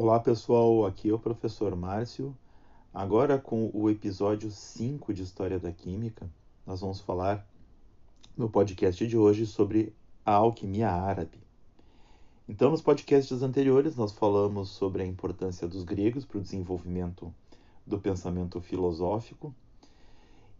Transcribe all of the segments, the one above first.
Olá pessoal, aqui é o professor Márcio. Agora com o episódio 5 de História da Química, nós vamos falar no podcast de hoje sobre a alquimia árabe. Então, nos podcasts anteriores, nós falamos sobre a importância dos gregos para o desenvolvimento do pensamento filosófico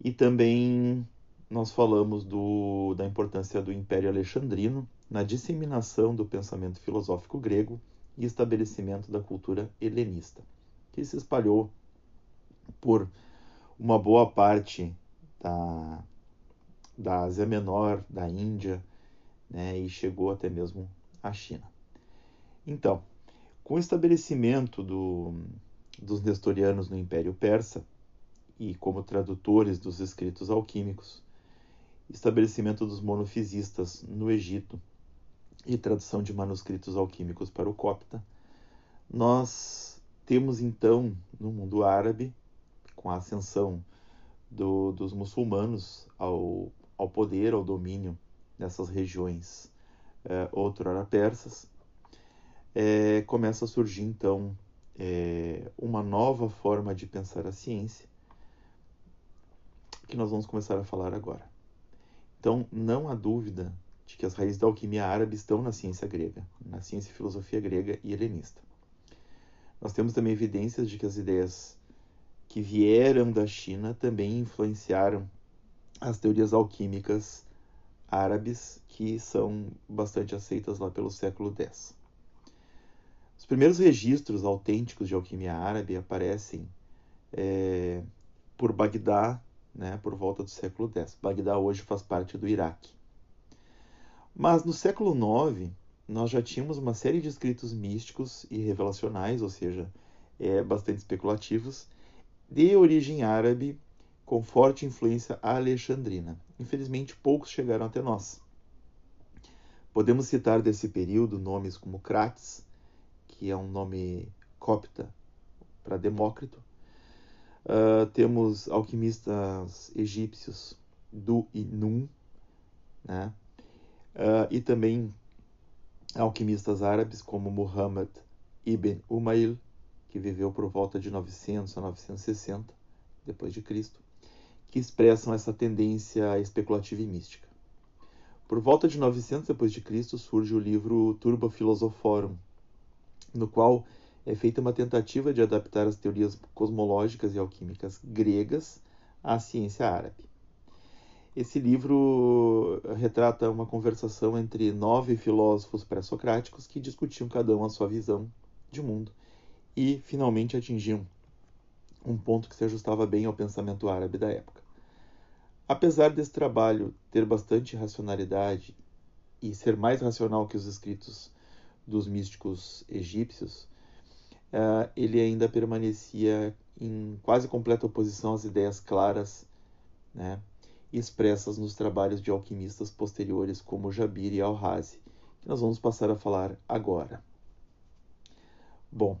e também nós falamos do, da importância do Império Alexandrino na disseminação do pensamento filosófico grego e estabelecimento da cultura helenista, que se espalhou por uma boa parte da, da Ásia Menor, da Índia, né, e chegou até mesmo à China. Então, com o estabelecimento do, dos nestorianos no Império Persa e como tradutores dos escritos alquímicos, estabelecimento dos monofisistas no Egito e tradução de manuscritos alquímicos para o copta, nós temos então no mundo árabe, com a ascensão do, dos muçulmanos ao, ao poder, ao domínio dessas regiões é, outrora persas, é, começa a surgir então é, uma nova forma de pensar a ciência, que nós vamos começar a falar agora. Então, não há dúvida de que as raízes da alquimia árabe estão na ciência grega, na ciência e filosofia grega e helenista. Nós temos também evidências de que as ideias que vieram da China também influenciaram as teorias alquímicas árabes, que são bastante aceitas lá pelo século X. Os primeiros registros autênticos de alquimia árabe aparecem é, por Bagdá né, por volta do século X. Bagdá hoje faz parte do Iraque. Mas no século IX, nós já tínhamos uma série de escritos místicos e revelacionais, ou seja, é, bastante especulativos, de origem árabe, com forte influência alexandrina. Infelizmente, poucos chegaram até nós. Podemos citar desse período nomes como Crates, que é um nome copta para Demócrito, Uh, temos alquimistas egípcios do e Num, né? Uh, e também alquimistas árabes como Muhammad ibn Umayl, que viveu por volta de 900 a 960 depois de Cristo, que expressam essa tendência especulativa e mística. Por volta de 900 depois de Cristo surge o livro Turba Philosophorum, no qual é feita uma tentativa de adaptar as teorias cosmológicas e alquímicas gregas à ciência árabe. Esse livro retrata uma conversação entre nove filósofos pré-socráticos que discutiam cada um a sua visão de mundo e finalmente atingiam um ponto que se ajustava bem ao pensamento árabe da época. Apesar desse trabalho ter bastante racionalidade e ser mais racional que os escritos dos místicos egípcios, uh, ele ainda permanecia em quase completa oposição às ideias claras né, expressas nos trabalhos de alquimistas posteriores como Jabir e Al-Razi, que nós vamos passar a falar agora. Bom,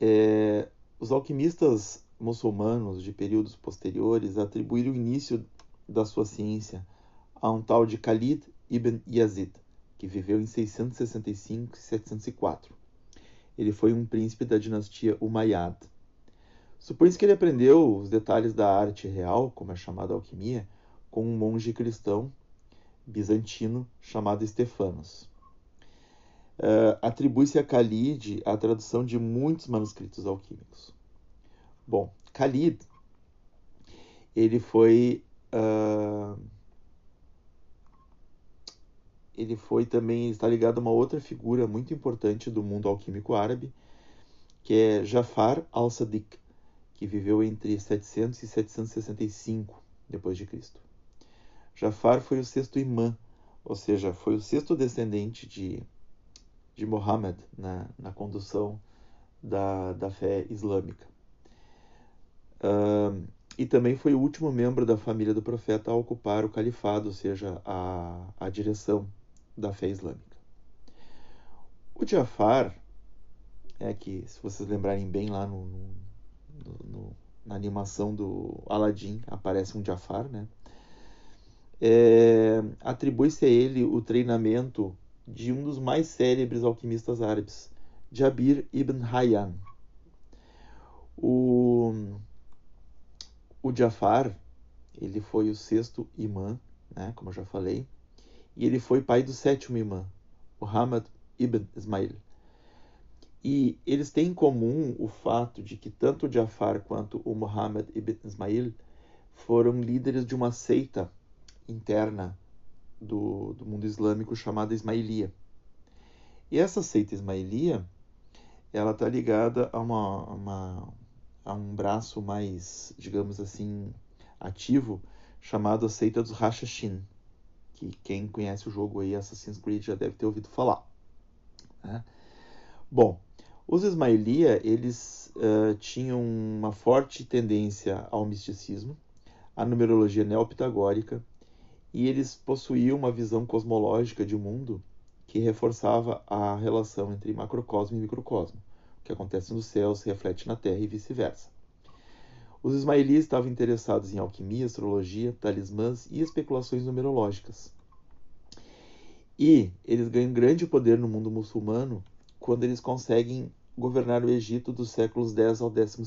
é, os alquimistas muçulmanos de períodos posteriores atribuíram o início da sua ciência a um tal de Khalid ibn Yazid, que viveu em 665 e 704 ele foi um príncipe da dinastia Umayyad. Supõe-se que ele aprendeu os detalhes da arte real, como é chamada alquimia, com um monge cristão bizantino chamado Stefanos. Uh, Atribui-se a Khalid a tradução de muitos manuscritos alquímicos. Bom, Khalid ele foi uh, ele foi também está ligado a uma outra figura muito importante do mundo alquímico árabe, que é Jafar al-Sadiq, que viveu entre 700 e 765 depois de Cristo. Jafar foi o sexto imã, ou seja, foi o sexto descendente de, de Muhammad na, na condução da, da fé islâmica. Uh, e também foi o último membro da família do profeta a ocupar o califado, ou seja, a, a direção da fé islâmica. O Jafar é que, se vocês lembrarem bem lá no, no, na animação do Aladdin, aparece um Jafar, né? É, Atribui-se a ele o treinamento de um dos mais célebres alquimistas árabes, Jabir ibn Hayyan. O, o Jafar, ele foi o sexto imã, né, como eu já falei, e ele foi pai do sétimo imã, Muhammad ibn Ismail. E eles têm em comum o fato de que tanto o Jafar quanto o Muhammad ibn Ismail foram líderes de uma seita interna do, do mundo islâmico chamada Ismailia. E essa seita Ismailia, ela está ligada a, uma, uma, a um braço mais, digamos assim, ativo, chamado a seita dos Hashashin, que quem conhece o jogo aí, Assassin's Creed, já deve ter ouvido falar. Né? Bom, os Ismailia, eles uh, tinham uma forte tendência ao misticismo, à numerologia neopitagórica, e eles possuíam uma visão cosmológica de mundo que reforçava a relação entre macrocosmo e microcosmo. O que acontece no céu se reflete na Terra e vice-versa. Os ismaelitas estavam interessados em alquimia, astrologia, talismãs e especulações numerológicas. E eles ganham grande poder no mundo muçulmano quando eles conseguem governar o Egito dos séculos 10 ao 12.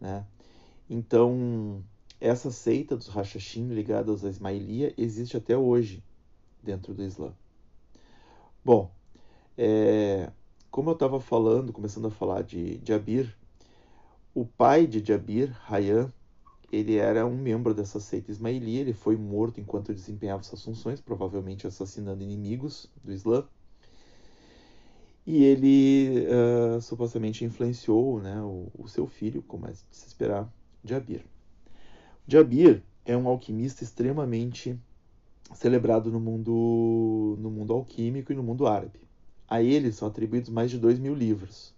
Né? Então, essa seita dos Hashashin ligada aos Ismailia existe até hoje dentro do Islã. Bom, é, como eu estava falando, começando a falar de Jabir, o pai de Jabir, Hayyan, ele era um membro dessa seita ismaili, ele foi morto enquanto desempenhava suas funções, provavelmente assassinando inimigos do Islã. E ele uh, supostamente influenciou né, o, o, seu filho, como é de se esperar, Jabir. Jabir é um alquimista extremamente celebrado no mundo, no mundo alquímico e no mundo árabe. A ele são atribuídos mais de dois mil livros.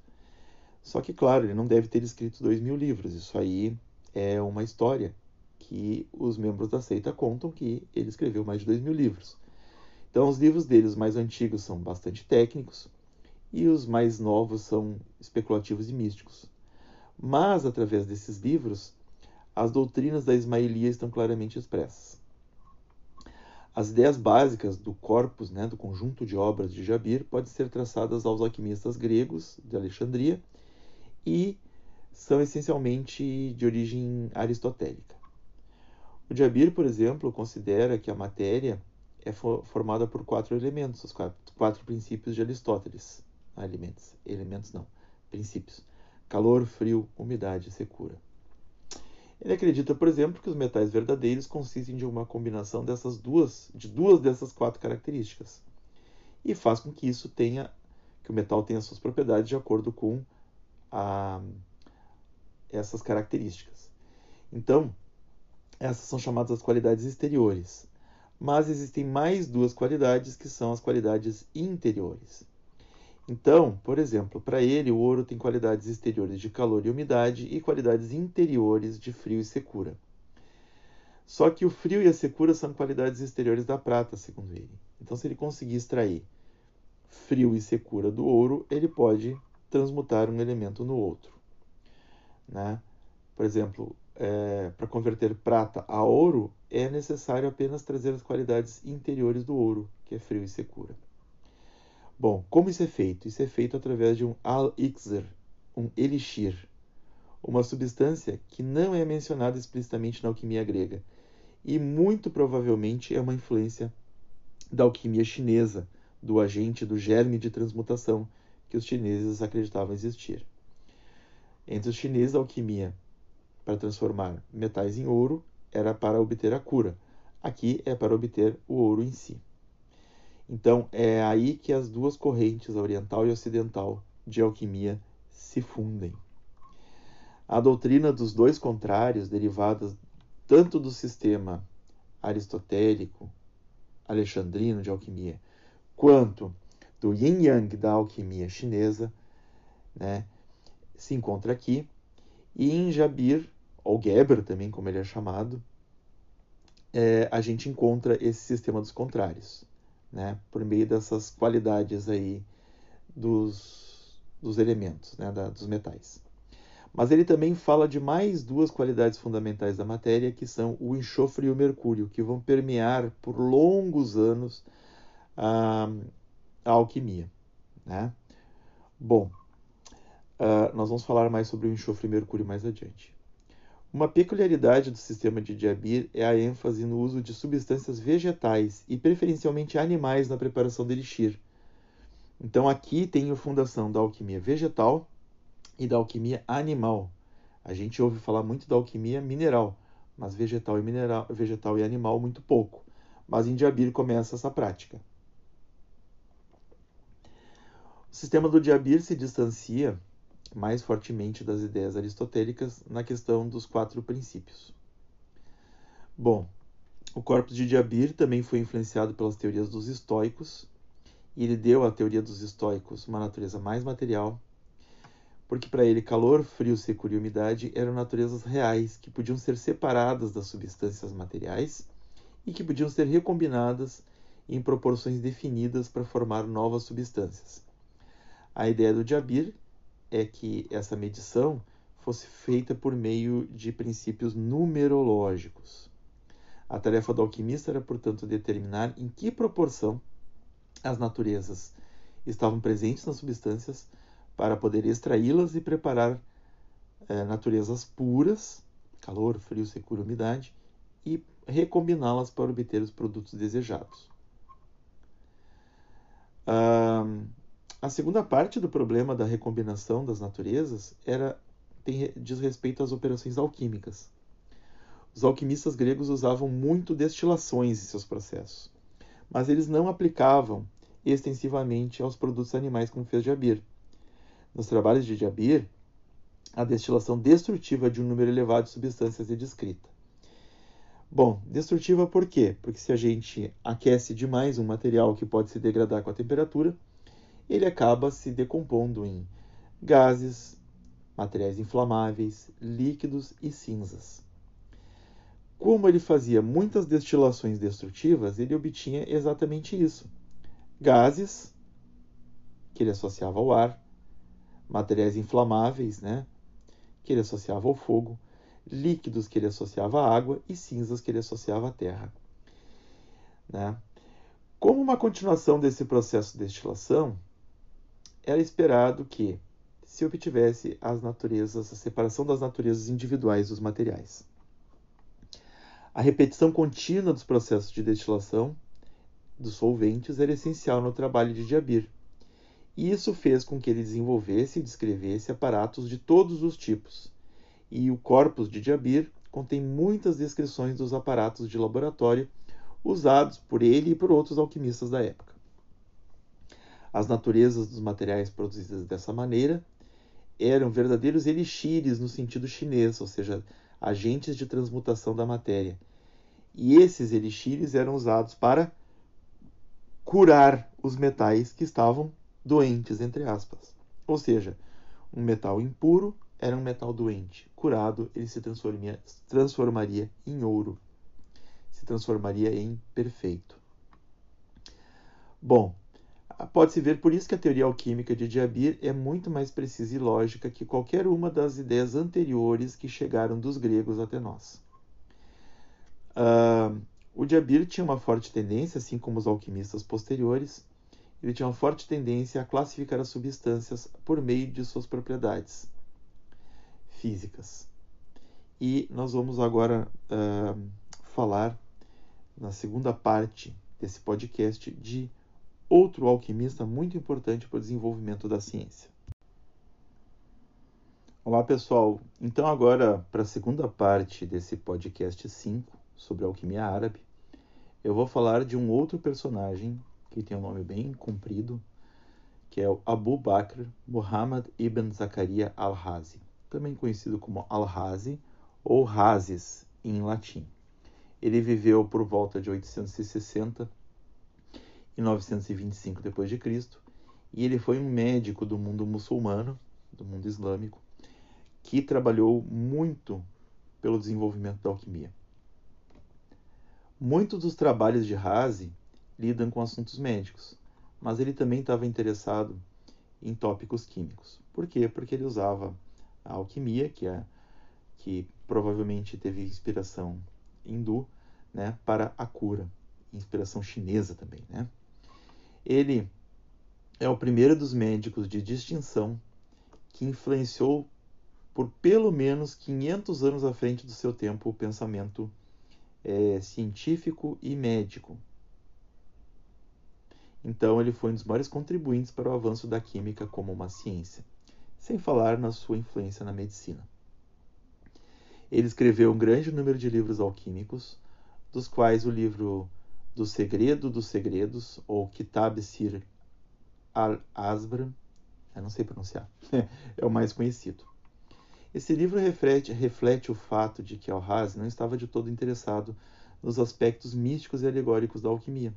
Só que, claro, ele não deve ter escrito dois mil livros. Isso aí é uma história que os membros da seita contam que ele escreveu mais de dois mil livros. Então, os livros dele, os mais antigos, são bastante técnicos, e os mais novos são especulativos e místicos. Mas, através desses livros, as doutrinas da Ismailia estão claramente expressas. As ideias básicas do corpus, né, do conjunto de obras de Jabir, podem ser traçadas aos alquimistas gregos de Alexandria e são essencialmente de origem aristotélica. O Jabir, por exemplo, considera que a matéria é formada por quatro elementos, os quatro, quatro princípios de Aristóteles elementos, elementos não, princípios: calor, frio, umidade secura. Ele acredita, por exemplo, que os metais verdadeiros consistem de uma combinação dessas duas, de duas dessas quatro características, e faz com que isso tenha, que o metal tenha suas propriedades de acordo com a, essas características. Então, essas são chamadas as qualidades exteriores, mas existem mais duas qualidades que são as qualidades interiores. Então, por exemplo, para ele o ouro tem qualidades exteriores de calor e umidade e qualidades interiores de frio e secura. Só que o frio e a secura são qualidades exteriores da prata, segundo ele. Então, se ele conseguir extrair frio e secura do ouro, ele pode transmutar um elemento no outro. Né? Por exemplo, é, para converter prata a ouro, é necessário apenas trazer as qualidades interiores do ouro, que é frio e secura. Bom, como isso é feito? Isso é feito através de um al-ixer, um elixir, uma substância que não é mencionada explicitamente na alquimia grega e muito provavelmente é uma influência da alquimia chinesa, do agente do germe de transmutação que os chineses acreditavam existir. Entre os chineses, a alquimia para transformar metais em ouro era para obter a cura. Aqui é para obter o ouro em si. Então é aí que as duas correntes, a oriental e a ocidental, de alquimia se fundem. A doutrina dos dois contrários, derivadas tanto do sistema aristotélico, alexandrino de alquimia, quanto do yin yang da alquimia chinesa, né, se encontra aqui. E em Jabir, ou Geber também, como ele é chamado, é, a gente encontra esse sistema dos contrários né, por meio dessas qualidades aí dos, dos elementos, né, da, dos metais. Mas ele também fala de mais duas qualidades fundamentais da matéria, que são o enxofre e o mercúrio, que vão permear por longos anos a, a alquimia. Né? Bom, uh, nós vamos falar mais sobre o enxofre e mercúrio mais adiante. Uma peculiaridade do sistema de Diabir é a ênfase no uso de substâncias vegetais e preferencialmente animais na preparação do elixir. Então aqui tem a fundação da alquimia vegetal e da alquimia animal. A gente ouve falar muito da alquimia mineral, mas vegetal e mineral, vegetal e animal muito pouco. Mas em Diabir começa essa prática. O sistema do Diabir se distancia mais fortemente das ideias aristotélicas na questão dos quatro princípios. Bom, o corpus de Diabir também foi influenciado pelas teorias dos estoicos, e ele deu à teoria dos estoicos uma natureza mais material, porque para ele calor, frio, secura e umidade eram naturezas reais que podiam ser separadas das substâncias materiais e que podiam ser recombinadas em proporções definidas para formar novas substâncias. A ideia do Jabir é que essa medição fosse feita por meio de princípios numerológicos. A tarefa do alquimista era, portanto, determinar em que proporção as naturezas estavam presentes nas substâncias para poder extraí-las e preparar é, naturezas puras, calor, frio, secura, umidade, e recombiná-las para obter os produtos desejados. Ah, a segunda parte do problema da recombinação das naturezas era tem, diz respeito às operações alquímicas. Os alquimistas gregos usavam muito destilações em seus processos, mas eles não aplicavam extensivamente aos produtos animais como fez Jabir. Nos trabalhos de Jabir, a destilação destrutiva de um número elevado de substâncias é descrita. Bom, destrutiva por quê? Porque se a gente aquece demais um material que pode se degradar com a temperatura, ele acaba se decompondo em gases, materiais inflamáveis, líquidos e cinzas. Como ele fazia muitas destilações destrutivas, ele obtinha exatamente isso: gases, que ele associava ao ar, materiais inflamáveis, né, que ele associava ao fogo, líquidos que ele associava à água e cinzas que ele associava à terra. Né? Como uma continuação desse processo de destilação, era esperado que se obtivesse as naturezas, a separação das naturezas individuais dos materiais. A repetição contínua dos processos de destilação dos solventes era essencial no trabalho de Jabir. E isso fez com que ele desenvolvesse e descrevesse aparatos de todos os tipos. E o corpus de Jabir contém muitas descrições dos aparatos de laboratório usados por ele e por outros alquimistas da época as naturezas dos materiais produzidos dessa maneira eram verdadeiros elixires no sentido chinês, ou seja, agentes de transmutação da matéria. E esses elixires eram usados para curar os metais que estavam doentes, entre aspas. Ou seja, um metal impuro era um metal doente. Curado, ele se transformaria, transformaria em ouro. Se transformaria em perfeito. Bom, Pode-se ver por isso que a teoria alquímica de Diabir é muito mais precisa e lógica que qualquer uma das ideias anteriores que chegaram dos gregos até nós. Uh, o Diabir tinha uma forte tendência, assim como os alquimistas posteriores, ele tinha uma forte tendência a classificar as substâncias por meio de suas propriedades físicas. E nós vamos agora uh, falar na segunda parte desse podcast de outro alquimista muito importante para o desenvolvimento da ciência. Olá pessoal, então agora para a segunda parte desse podcast 5 sobre alquimia árabe, eu vou falar de um outro personagem que tem um nome bem comprido, que é o Abu Bakr Muhammad ibn Zakaria al-Razi, também conhecido como al-Razi ou Razes em latim. Ele viveu por volta de 860 em 925 d.C., e ele foi um médico do mundo muçulmano, do mundo islâmico, que trabalhou muito pelo desenvolvimento da alquimia. Muitos dos trabalhos de Razi lidam com assuntos médicos, mas ele também estava interessado em tópicos químicos. Por quê? Porque ele usava a alquimia, que é que provavelmente teve inspiração hindu, né, para a cura, inspiração chinesa também, né? Ele é o primeiro dos médicos de distinção que influenciou por pelo menos 500 anos à frente do seu tempo o pensamento é, científico e médico. Então, ele foi um dos maiores contribuintes para o avanço da química como uma ciência, sem falar na sua influência na medicina. Ele escreveu um grande número de livros alquímicos, dos quais o livro Do Segredo dos Segredos, ou Kitab Sir al-Asbr, eu não sei pronunciar, é o mais conhecido. Esse livro reflete, reflete o fato de que Al-Razi não estava de todo interessado nos aspectos místicos e alegóricos da alquimia.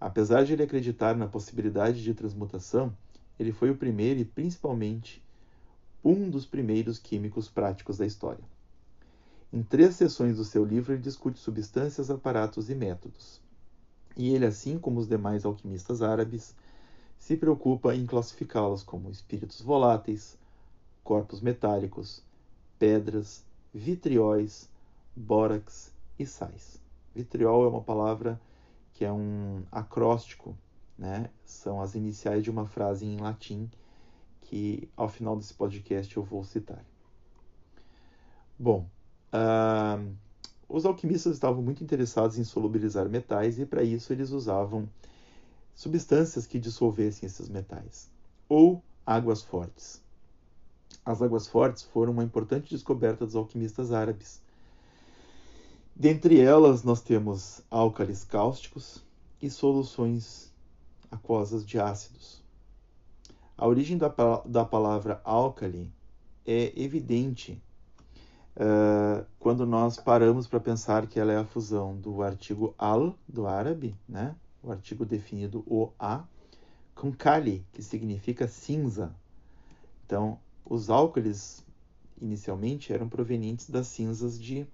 Apesar de ele acreditar na possibilidade de transmutação, ele foi o primeiro e principalmente um dos primeiros químicos práticos da história. Em três sessões do seu livro, ele discute substâncias, aparatos e métodos. E ele, assim como os demais alquimistas árabes, se preocupa em classificá-los como espíritos voláteis, corpos metálicos, pedras, vitrióis, bórax e sais. Vitriol é uma palavra que é um acróstico, né? São as iniciais de uma frase em latim que ao final desse podcast eu vou citar. Bom, uh, os alquimistas estavam muito interessados em solubilizar metais e para isso eles usavam substâncias que dissolvessem esses metais ou águas fortes. As águas fortes foram uma importante descoberta dos alquimistas árabes. Dentre elas, nós temos álcalis cáusticos e soluções aquosas de ácidos. A origem da, da palavra álcali é evidente uh, quando nós paramos para pensar que ela é a fusão do artigo al, do árabe, né? o artigo definido o a, com kali, que significa cinza. Então, os álcalis, inicialmente, eram provenientes das cinzas de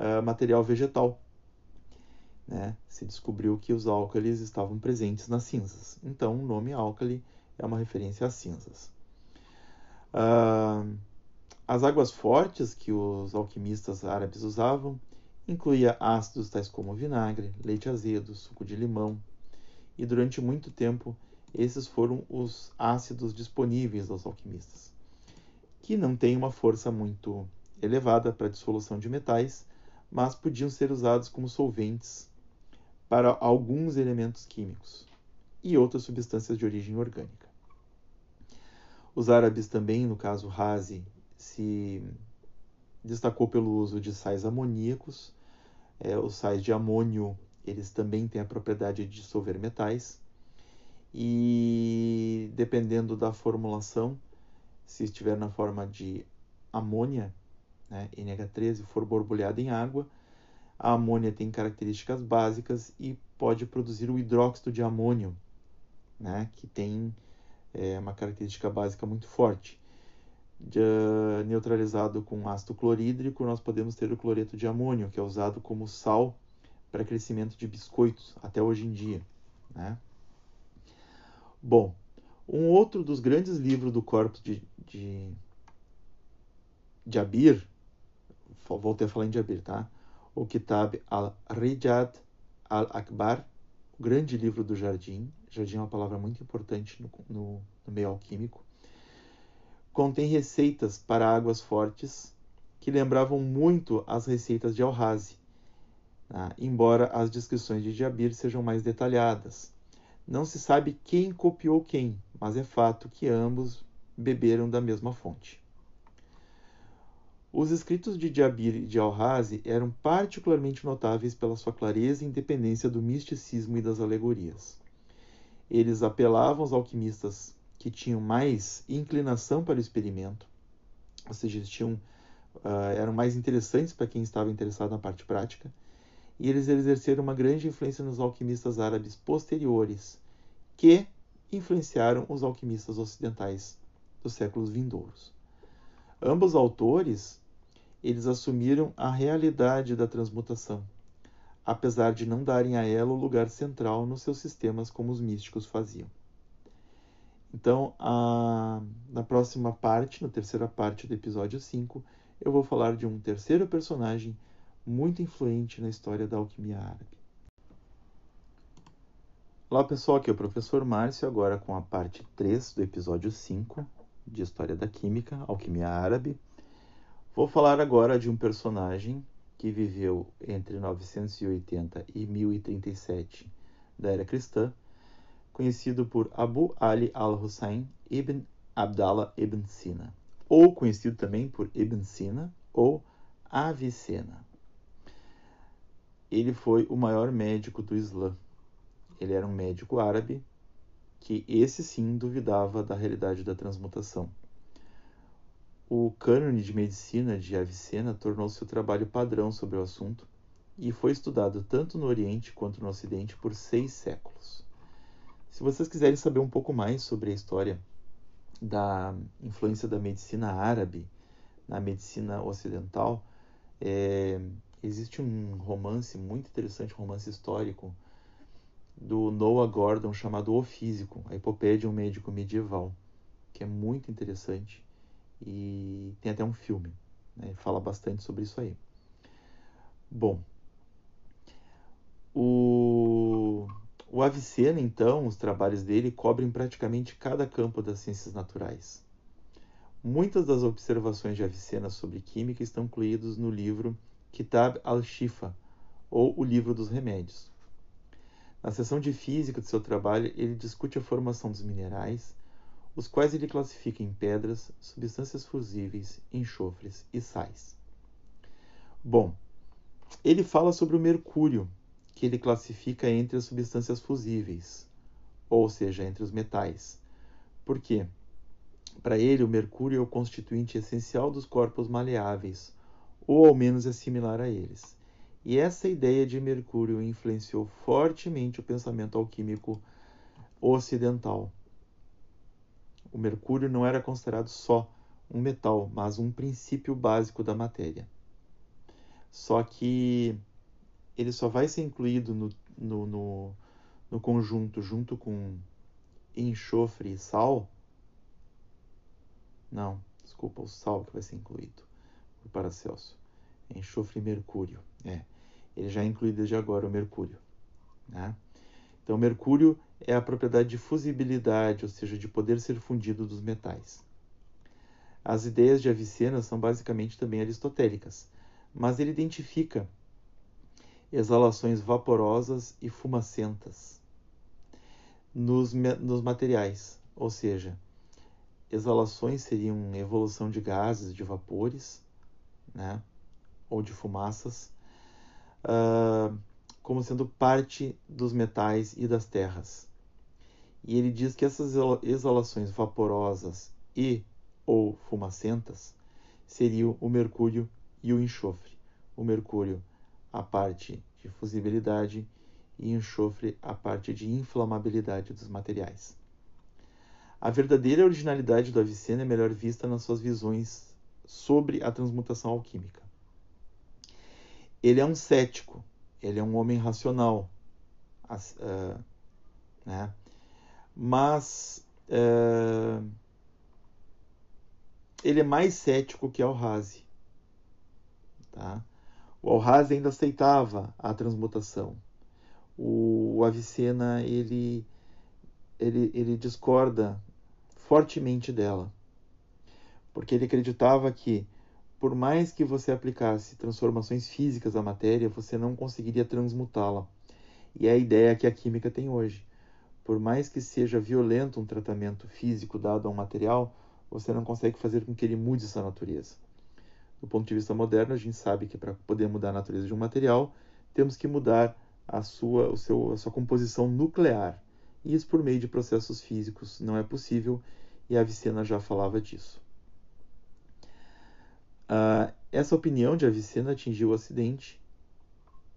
uh, material vegetal. Né? Se descobriu que os álcalis estavam presentes nas cinzas. Então, o nome álcali é uma referência às cinzas. Uh, as águas fortes que os alquimistas árabes usavam incluía ácidos tais como vinagre, leite azedo, suco de limão, e durante muito tempo esses foram os ácidos disponíveis aos alquimistas que não têm uma força muito elevada para a dissolução de metais, mas podiam ser usados como solventes para alguns elementos químicos e outras substâncias de origem orgânica. Os árabes também, no caso Razi, se destacou pelo uso de sais amoníacos. É, os sais de amônio, eles também têm a propriedade de dissolver metais. E dependendo da formulação, se estiver na forma de amônia, né, NH13, for borbulhada em água, a amônia tem características básicas e pode produzir o hidróxido de amônio, né, que tem é, uma característica básica muito forte. De, uh, neutralizado com ácido clorídrico, nós podemos ter o cloreto de amônio, que é usado como sal para crescimento de biscoitos até hoje em dia. Né? Bom, um outro dos grandes livros do corpus de, de, de Abir, voltei a falar em Jabir, tá? O Kitab al-Rijad al-Akbar, o grande livro do jardim. Jardim é uma palavra muito importante no, no, no meio alquímico. Contém receitas para águas fortes que lembravam muito as receitas de Al-Razi, né? embora as descrições de Jabir sejam mais detalhadas. Não se sabe quem copiou quem, mas é fato que ambos beberam da mesma fonte. Os escritos de Jabir e de Al-Razi eram particularmente notáveis pela sua clareza e independência do misticismo e das alegorias. Eles apelavam aos alquimistas que tinham mais inclinação para o experimento, ou seja, tinham, uh, eram mais interessantes para quem estava interessado na parte prática, e eles exerceram uma grande influência nos alquimistas árabes posteriores, que influenciaram os alquimistas ocidentais dos séculos vindouros. Ambos autores, eles assumiram a realidade da transmutação, apesar de não darem a ela o lugar central nos seus sistemas como os místicos faziam. Então, a, na próxima parte, na terceira parte do episódio 5, eu vou falar de um terceiro personagem muito influente na história da alquimia árabe. Olá pessoal, aqui é o professor Márcio, agora com a parte 3 do episódio 5 de História da Química, Alquimia Árabe. Vou falar agora de um personagem que viveu entre 980 e 1037 da era cristã, conhecido por Abu Ali al-Hussein ibn Abdallah ibn Sina, ou conhecido também por Ibn Sina ou Avicena. Ele foi o maior médico do Islã ele era um médico árabe que esse sim duvidava da realidade da transmutação. O cânone de medicina de Avicena tornou-se o trabalho padrão sobre o assunto e foi estudado tanto no Oriente quanto no Ocidente por seis séculos. Se vocês quiserem saber um pouco mais sobre a história da influência da medicina árabe na medicina ocidental, é, existe um romance muito interessante, um romance histórico do Noah Gordon chamado O Físico, a epopeia de um médico medieval, que é muito interessante e tem até um filme, né? fala bastante sobre isso aí. Bom, o, o Avicena, então, os trabalhos dele cobrem praticamente cada campo das ciências naturais. Muitas das observações de Avicena sobre química estão incluídas no livro Kitab al-Shifa, ou o Livro dos Remédios. Na seção de física de seu trabalho, ele discute a formação dos minerais, os quais ele classifica em pedras, substâncias fusíveis, enxofres e sais. Bom, ele fala sobre o mercúrio, que ele classifica entre as substâncias fusíveis, ou seja, entre os metais. Por quê? Para ele, o mercúrio é o constituinte essencial dos corpos maleáveis, ou ao menos é similar a eles. E essa ideia de Mercúrio influenciou fortemente o pensamento alquímico ocidental. O mercúrio não era considerado só um metal, mas um princípio básico da matéria. Só que ele só vai ser incluído no, no, no, no conjunto junto com enxofre e sal. Não, desculpa, o sal que vai ser incluído por Paracelso. Enxofre e mercúrio. É ele já inclui desde agora o mercúrio. Né? Então, mercúrio é a propriedade de fusibilidade, ou seja, de poder ser fundido dos metais. As ideias de Avicena são basicamente também aristotélicas, mas ele identifica exalações vaporosas e fumacentas nos, nos materiais, ou seja, exalações seriam evolução de gases, de vapores, né, ou de fumaças, uh, como sendo parte dos metais e das terras. E ele diz que essas exalações vaporosas e ou fumacentas seriam o mercúrio e o enxofre. O mercúrio, a parte de fusibilidade, e enxofre, a parte de inflamabilidade dos materiais. A verdadeira originalidade do Avicena é melhor vista nas suas visões sobre a transmutação alquímica. Ele é um cético, ele é um homem racional, uh, né? mas uh, ele é mais cético que Alhazi. Tá? O Alhazi ainda aceitava a transmutação. O, Avicena ele, ele, ele discorda fortemente dela, porque ele acreditava que por mais que você aplicasse transformações físicas à matéria, você não conseguiria transmutá-la. E é a ideia que a química tem hoje. Por mais que seja violento um tratamento físico dado a um material, você não consegue fazer com que ele mude essa natureza. Do ponto de vista moderno, a gente sabe que para poder mudar a natureza de um material, temos que mudar a sua, o seu, a sua composição nuclear. E isso por meio de processos físicos não é possível, e a Avicena já falava disso. Uh, essa opinião de Avicena atingiu o Ocidente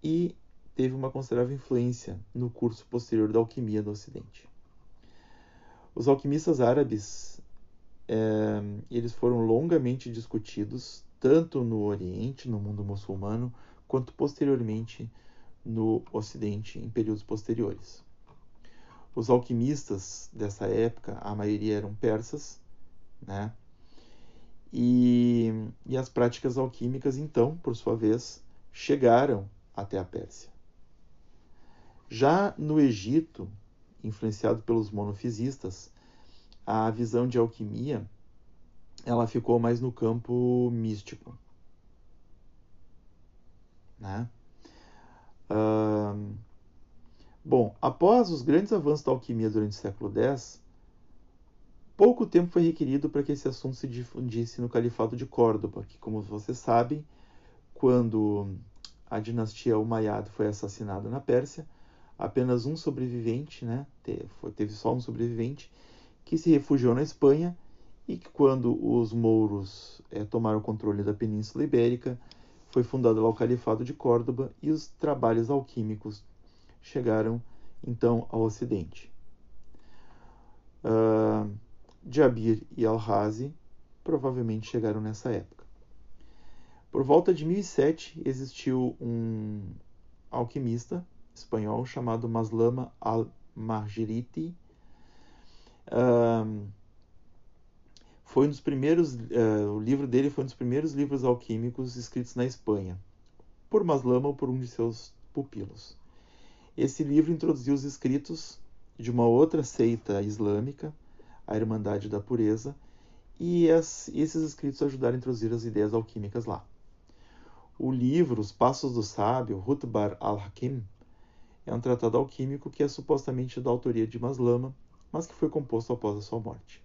e teve uma considerável influência no curso posterior da alquimia no Ocidente. Os alquimistas árabes é, eles foram longamente discutidos tanto no Oriente, no mundo muçulmano, quanto posteriormente no Ocidente, em períodos posteriores. Os alquimistas dessa época, a maioria eram persas, né? E, e as práticas alquímicas, então, por sua vez, chegaram até a Pérsia. Já no Egito, influenciado pelos monofisistas, a visão de alquimia ela ficou mais no campo místico. Né? Uh, bom, após os grandes avanços da alquimia durante o século X, pouco tempo foi requerido para que esse assunto se difundisse no Califado de Córdoba, que, como vocês sabem, quando a dinastia Umayyad foi assassinada na Pérsia, apenas um sobrevivente, né, teve só um sobrevivente, que se refugiou na Espanha e que quando os mouros é, tomaram o controle da Península Ibérica, foi fundado lá o Califado de Córdoba e os trabalhos alquímicos chegaram então ao Ocidente. Uh, Jabir e Al-Razi provavelmente chegaram nessa época. Por volta de 1007 existiu um alquimista espanhol chamado Maslama al-Margeriti. Uh, foi um dos primeiros, uh, o livro dele foi um dos primeiros livros alquímicos escritos na Espanha, por Maslama ou por um de seus pupilos. Esse livro introduziu os escritos de uma outra seita islâmica, a Irmandade da Pureza, e esses escritos ajudaram a introduzir as ideias alquímicas lá. O livro Os Passos do Sábio, Rutbar al-Hakim, é um tratado alquímico que é supostamente da autoria de Maslama, mas que foi composto após a sua morte.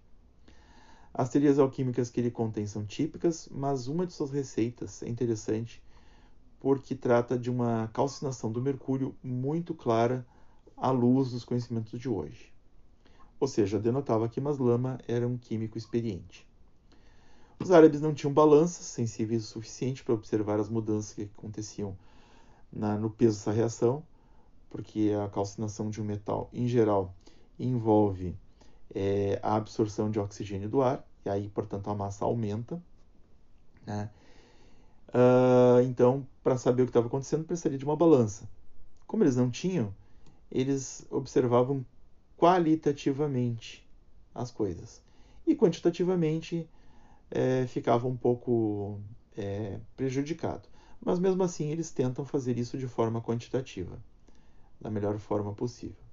As teorias alquímicas que ele contém são típicas, mas uma de suas receitas é interessante porque trata de uma calcinação do mercúrio muito clara à luz dos conhecimentos de hoje. Ou seja, denotava que Maslama era um químico experiente. Os árabes não tinham balanças sensíveis o suficiente para observar as mudanças que aconteciam na, no peso dessa reação, porque a calcinação de um metal, em geral, envolve é, a absorção de oxigênio do ar, e aí, portanto, a massa aumenta. Né? Uh, então, para saber o que estava acontecendo, precisaria de uma balança. Como eles não tinham, eles observavam qualitativamente as coisas. E quantitativamente é, ficava um pouco é, prejudicado. Mas mesmo assim, eles tentam fazer isso de forma quantitativa, da melhor forma possível.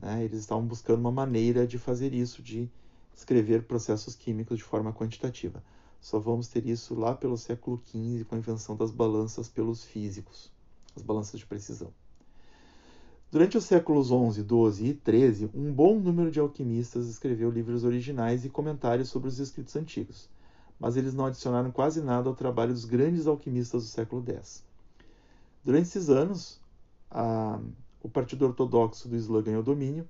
Né? Eles estavam buscando uma maneira de fazer isso, de escrever processos químicos de forma quantitativa. Só vamos ter isso lá pelo século XV com a invenção das balanças pelos físicos, as balanças de precisão. Durante os séculos XI, XII e XIII, um bom número de alquimistas escreveu livros originais e comentários sobre os escritos antigos, mas eles não adicionaram quase nada ao trabalho dos grandes alquimistas do século X. Durante esses anos, a, o Partido Ortodoxo do Islã ganhou domínio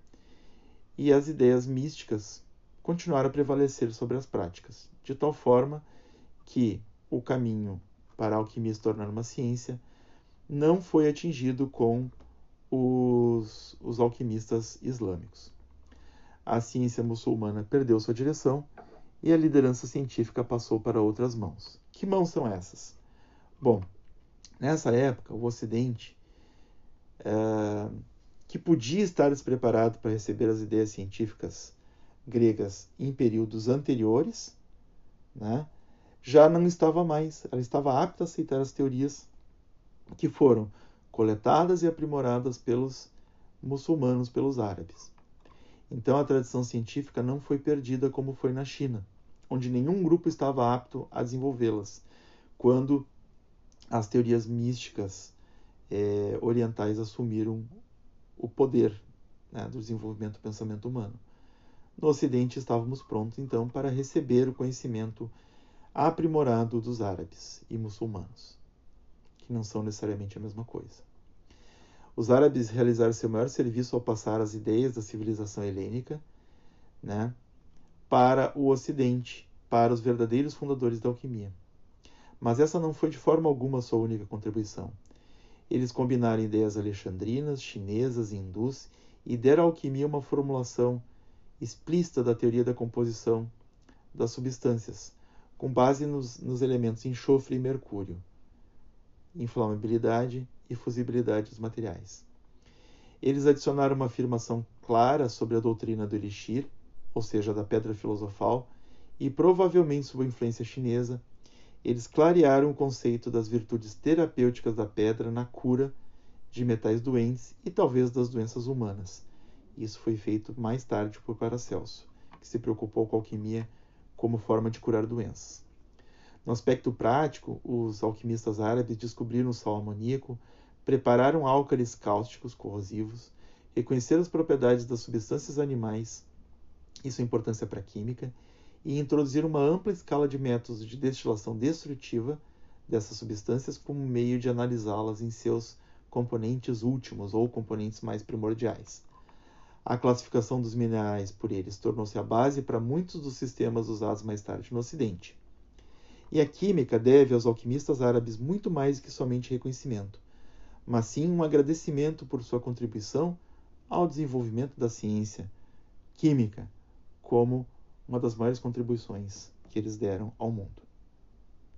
e as ideias místicas continuaram a prevalecer sobre as práticas, de tal forma que o caminho para a alquimia se tornar uma ciência não foi atingido com os, os alquimistas islâmicos. A ciência muçulmana perdeu sua direção e a liderança científica passou para outras mãos. Que mãos são essas? Bom, nessa época, o Ocidente, é, que podia estar despreparado para receber as ideias científicas gregas em períodos anteriores, né, já não estava mais, ela estava apta a aceitar as teorias que foram coletadas e aprimoradas pelos muçulmanos, pelos árabes. Então a tradição científica não foi perdida como foi na China, onde nenhum grupo estava apto a desenvolvê-las, quando as teorias místicas é, orientais assumiram o poder né, do desenvolvimento do pensamento humano. No Ocidente estávamos prontos então para receber o conhecimento aprimorado dos árabes e muçulmanos, que não são necessariamente a mesma coisa. Os árabes realizaram seu maior serviço ao passar as ideias da civilização helênica né, para o Ocidente, para os verdadeiros fundadores da alquimia. Mas essa não foi de forma alguma a sua única contribuição. Eles combinaram ideias alexandrinas, chinesas hindus e deram à alquimia uma formulação explícita da teoria da composição das substâncias, com base nos, nos elementos enxofre e mercúrio, inflamabilidade e fusibilidade dos materiais. Eles adicionaram uma afirmação clara sobre a doutrina do elixir, ou seja, da pedra filosofal, e provavelmente sob a influência chinesa, eles clarearam o conceito das virtudes terapêuticas da pedra na cura de metais doentes e talvez das doenças humanas, Isso foi feito mais tarde por Paracelso, que se preocupou com a alquimia como forma de curar doenças. No aspecto prático, os alquimistas árabes descobriram o sal amoníaco, prepararam álcalis cáusticos corrosivos, reconheceram as propriedades das substâncias animais e sua importância para a química, e introduziram uma ampla escala de métodos de destilação destrutiva dessas substâncias como meio de analisá-las em seus componentes últimos ou componentes mais primordiais. A classificação dos minerais por eles tornou-se a base para muitos dos sistemas usados mais tarde no Ocidente. E a química deve aos alquimistas árabes muito mais que somente reconhecimento, mas sim um agradecimento por sua contribuição ao desenvolvimento da ciência química como uma das maiores contribuições que eles deram ao mundo.